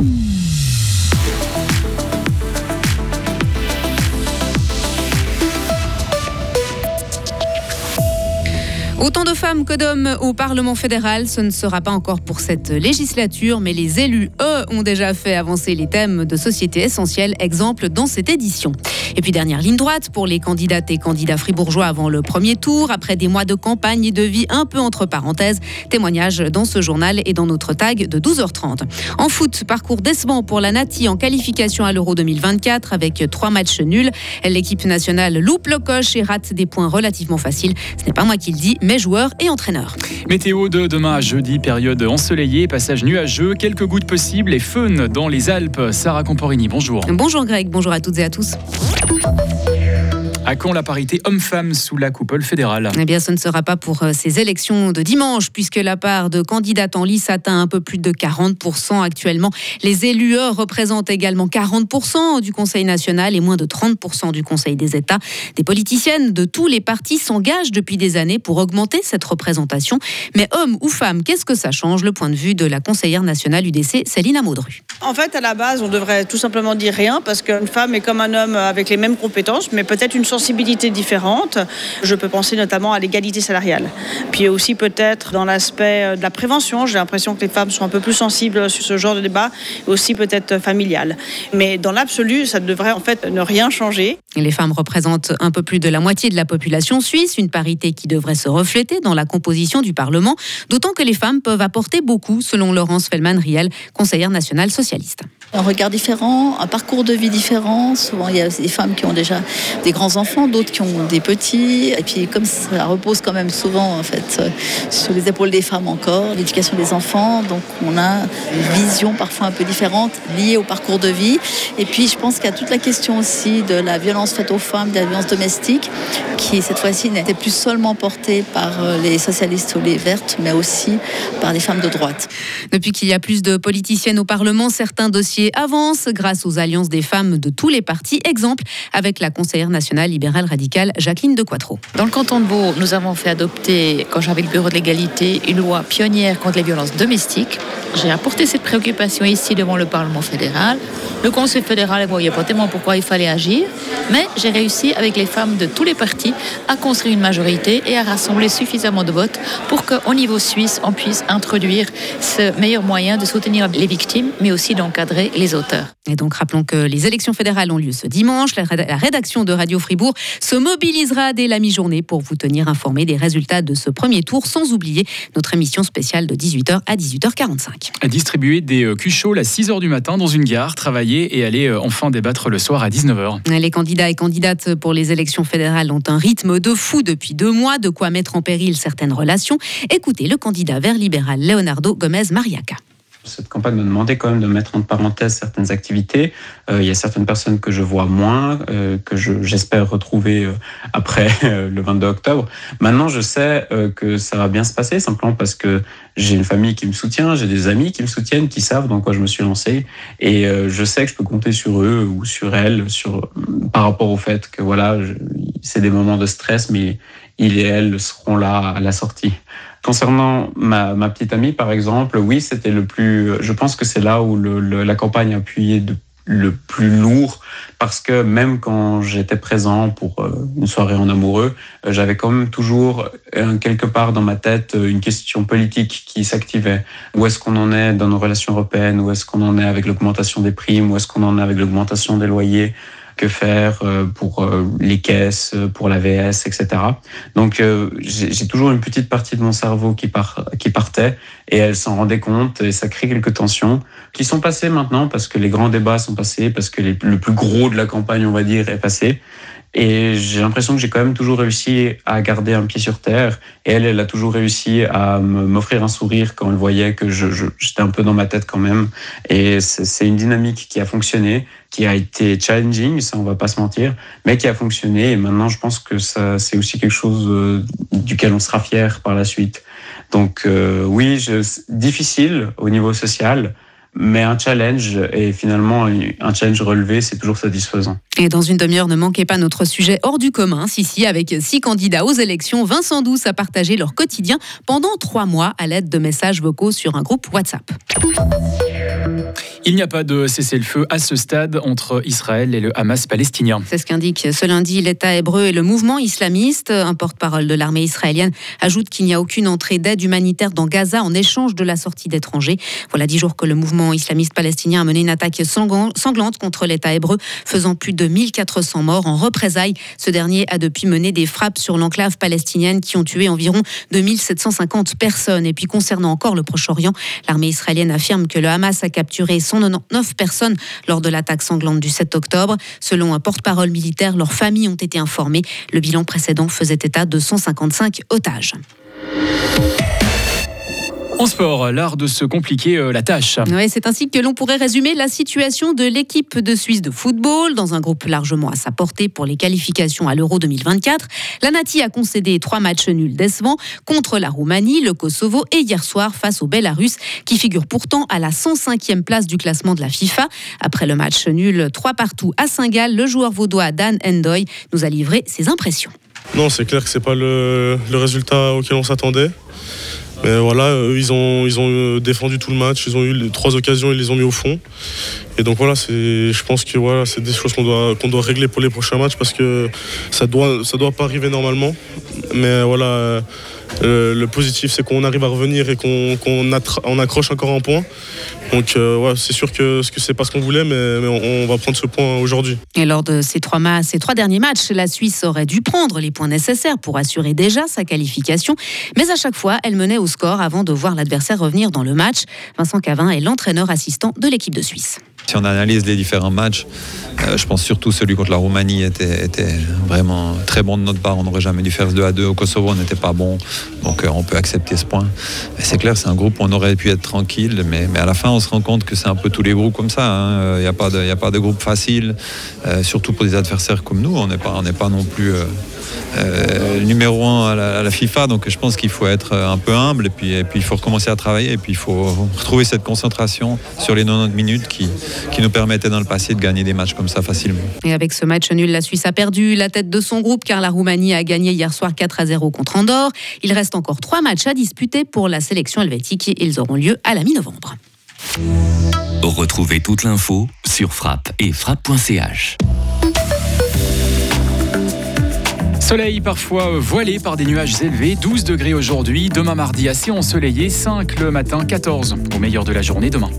Mm. Autant de femmes que d'hommes au Parlement fédéral, ce ne sera pas encore pour cette législature, mais les élus, eux, ont déjà fait avancer les thèmes de société essentielle, exemple dans cette édition. Et puis dernière ligne droite pour les candidates et candidats fribourgeois avant le premier tour, après des mois de campagne et de vie un peu entre parenthèses. Témoignage dans ce journal et dans notre tag de 12h30. En foot, parcours décevant pour la Nati en qualification à l'Euro 2024 avec trois matchs nuls. L'équipe nationale loupe le coche et rate des points relativement faciles. Ce n'est pas moi qui le dis, mais joueurs et entraîneurs. Météo de demain à jeudi, période ensoleillée, passage nuageux, quelques gouttes possibles et fun dans les Alpes. Sarah Camporini, bonjour. Bonjour Greg, bonjour à toutes et à tous. À quand la parité homme-femme sous la coupole fédérale Eh bien, ce ne sera pas pour euh, ces élections de dimanche, puisque la part de candidates en lice atteint un peu plus de 40% actuellement. Les élus représentent également 40% du Conseil national et moins de 30% du Conseil des États. Des politiciennes de tous les partis s'engagent depuis des années pour augmenter cette représentation. Mais hommes ou femmes, qu'est-ce que ça change? Le point de vue de la conseillère nationale UDC, Céline Amaudru. En fait, à la base, on devrait tout simplement dire rien, parce qu'une femme est comme un homme avec les mêmes compétences, mais peut-être une sensibilité différente. Je peux penser notamment à l'égalité salariale. Puis aussi peut-être dans l'aspect de la prévention, j'ai l'impression que les femmes sont un peu plus sensibles sur ce genre de débat, aussi peut-être familial. Mais dans l'absolu, ça devrait en fait ne rien changer. Les femmes représentent un peu plus de la moitié de la population suisse, une parité qui devrait se refléter dans la composition du Parlement, d'autant que les femmes peuvent apporter beaucoup, selon Laurence Fellman-Riel, conseillère nationale socialiste. Un regard différent, un parcours de vie différent. Souvent, il y a des femmes qui ont déjà des grands-enfants, d'autres qui ont des petits. Et puis, comme ça repose quand même souvent, en fait, euh, sur les épaules des femmes encore, l'éducation des enfants. Donc, on a une vision parfois un peu différente liée au parcours de vie. Et puis, je pense qu'il y a toute la question aussi de la violence faite aux femmes, de la violence domestique, qui, cette fois-ci, n'était plus seulement portée par euh, les socialistes ou les vertes, mais aussi par les femmes de droite. Depuis qu'il y a plus de politiciennes au Parlement, certains dossiers avance grâce aux alliances des femmes de tous les partis. Exemple avec la conseillère nationale libérale radicale Jacqueline de Quattro. Dans le canton de Vaud, nous avons fait adopter, quand j'avais le bureau de l'égalité, une loi pionnière contre les violences domestiques. J'ai apporté cette préoccupation ici devant le Parlement fédéral. Le Conseil fédéral ne voyait pas tellement pourquoi il fallait agir, mais j'ai réussi avec les femmes de tous les partis à construire une majorité et à rassembler suffisamment de votes pour qu'au niveau suisse, on puisse introduire ce meilleur moyen de soutenir les victimes, mais aussi d'encadrer les auteurs. Et donc rappelons que les élections fédérales ont lieu ce dimanche. La rédaction de Radio Fribourg se mobilisera dès la mi-journée pour vous tenir informé des résultats de ce premier tour, sans oublier notre émission spéciale de 18h à 18h45. Distribuer des euh, cuchots à 6h du matin dans une gare, travailler et aller euh, enfin débattre le soir à 19h. Les candidats et candidates pour les élections fédérales ont un rythme de fou depuis deux mois, de quoi mettre en péril certaines relations. Écoutez le candidat vert libéral Leonardo Gomez Mariaca cette campagne me demandait quand même de mettre en parenthèse certaines activités. Euh, il y a certaines personnes que je vois moins, euh, que j'espère retrouver euh, après le 22 octobre. Maintenant, je sais que ça va bien se passer, simplement parce que j'ai une famille qui me soutient, j'ai des amis qui me soutiennent, qui savent dans quoi je me suis lancé, et je sais que je peux compter sur eux ou sur elles, sur par rapport au fait que voilà, c'est des moments de stress, mais ils et elles seront là à la sortie. Concernant ma, petite amie, par exemple, oui, c'était le plus. Je pense que c'est là où la campagne a appuyé de, le plus lourd parce que même quand j'étais présent pour euh, une soirée en amoureux, euh, j'avais quand même toujours quelque part dans ma tête une question politique qui s'activait. Où est-ce qu'on en est dans nos relations européennes? Où est-ce qu'on en est avec l'augmentation des primes? Où est-ce qu'on en est avec l'augmentation des loyers? Que faire euh, pour euh, les caisses, pour la VS, etc. Donc euh, j'ai toujours une petite partie de mon cerveau qui, qui partait et elle s'en rendait compte et ça crée quelques tensions qui sont passées maintenant parce que les grands débats sont passés, parce que le plus gros de la campagne, on va dire, est passé. Et j'ai l'impression que j'ai quand même toujours réussi à garder un pied sur terre. Et elle, elle a toujours réussi à m'offrir un sourire quand elle voyait que j'étais un peu dans ma tête quand même. Et c'est une dynamique qui a fonctionné, qui a été challenging, ça on va pas se mentir, mais qui a fonctionné. Et maintenant, je pense que ça, c'est aussi quelque chose euh, duquel on sera fier par la suite. Donc euh, oui, difficile au niveau social, mais un challenge et finalement un challenge relevé, c'est toujours satisfaisant. Et dans une demi-heure, ne manquez pas notre sujet hors du commun. Si, avec six candidats aux élections, Vincent Douce a partagé leur quotidien pendant trois mois à l'aide de messages vocaux sur un groupe WhatsApp. Il n'y a pas de cessez-le-feu à ce stade entre Israël et le Hamas palestinien. C'est ce qu'indique ce lundi l'État hébreu et le mouvement islamiste. Un porte-parole de l'armée israélienne ajoute qu'il n'y a aucune entrée d'aide humanitaire dans Gaza en échange de la sortie d'étrangers. Voilà dix jours que le mouvement islamiste palestinien a mené une attaque sanglante contre l'État hébreu, faisant plus de 1400 morts. En représailles, ce dernier a depuis mené des frappes sur l'enclave palestinienne qui ont tué environ 2750 personnes. Et puis concernant encore le Proche-Orient, l'armée israélienne affirme que le Hamas a capturé 199 personnes lors de l'attaque sanglante du 7 octobre. Selon un porte-parole militaire, leurs familles ont été informées. Le bilan précédent faisait état de 155 otages. En sport, l'art de se compliquer euh, la tâche. Oui, c'est ainsi que l'on pourrait résumer la situation de l'équipe de Suisse de football dans un groupe largement à sa portée pour les qualifications à l'Euro 2024. La Nati a concédé trois matchs nuls décevants contre la Roumanie, le Kosovo et hier soir face au Belarus qui figure pourtant à la 105e place du classement de la FIFA. Après le match nul 3 partout à Saint-Gall, le joueur vaudois Dan Endoy nous a livré ses impressions. Non, c'est clair que c'est pas le, le résultat auquel on s'attendait. Mais voilà, eux, ils ont, euh, défendu tout le match, ils ont eu trois occasions, ils les ont mis au fond. Et donc voilà, je pense que voilà, c'est des choses qu'on doit, régler pour les prochains matchs parce que ça doit, ça doit pas arriver normalement. Mais voilà, euh, le positif, c'est qu'on arrive à revenir et qu'on accroche encore un point. Donc euh, c'est sûr que ce c'est pas ce qu'on voulait, mais, on, va prendre ce point aujourd'hui. Et lors de ces trois, ces trois derniers matchs, la Suisse aurait dû prendre les points nécessaires pour assurer déjà sa qualification. Mais à chaque fois, elle menait au score avant de voir l'adversaire revenir dans le match. Vincent Cavin est l'entraîneur assistant de l'équipe de Suisse. Si on analyse les différents matchs, euh, je pense surtout celui contre la Roumanie était, vraiment très bon de notre part. On n'aurait jamais dû faire 2 à 2. Au Kosovo, on n'était pas bon. Donc euh, on peut accepter ce point. C'est clair, c'est un groupe où on aurait pu être tranquille. Mais, à la fin, on se rend compte que c'est un peu tous les groupes comme ça. Hein. Il n'y a, pas de, a pas de groupe facile. Euh, surtout pour des adversaires comme nous. On n'est pas, non plus euh, numéro un à la, FIFA. Donc je pense qu'il faut être euh, un peu humble et puis il faut recommencer à travailler et puis il faut retrouver cette concentration sur les 90 minutes qui, qui nous permettaient dans le passé de gagner des matchs comme ça facilement. Et avec ce match nul, la Suisse a perdu la tête de son groupe car la Roumanie a gagné hier soir 4 à 0 contre Andorre. Il reste encore trois matchs à disputer pour la sélection helvétique. Ils auront lieu à la mi-novembre. Retrouvez toute l'info sur frappe et frappe.ch. Soleil parfois voilé par des nuages élevés, 12 degrés aujourd'hui, demain mardi assez ensoleillé, 5 le matin, 14 au meilleur de la journée demain.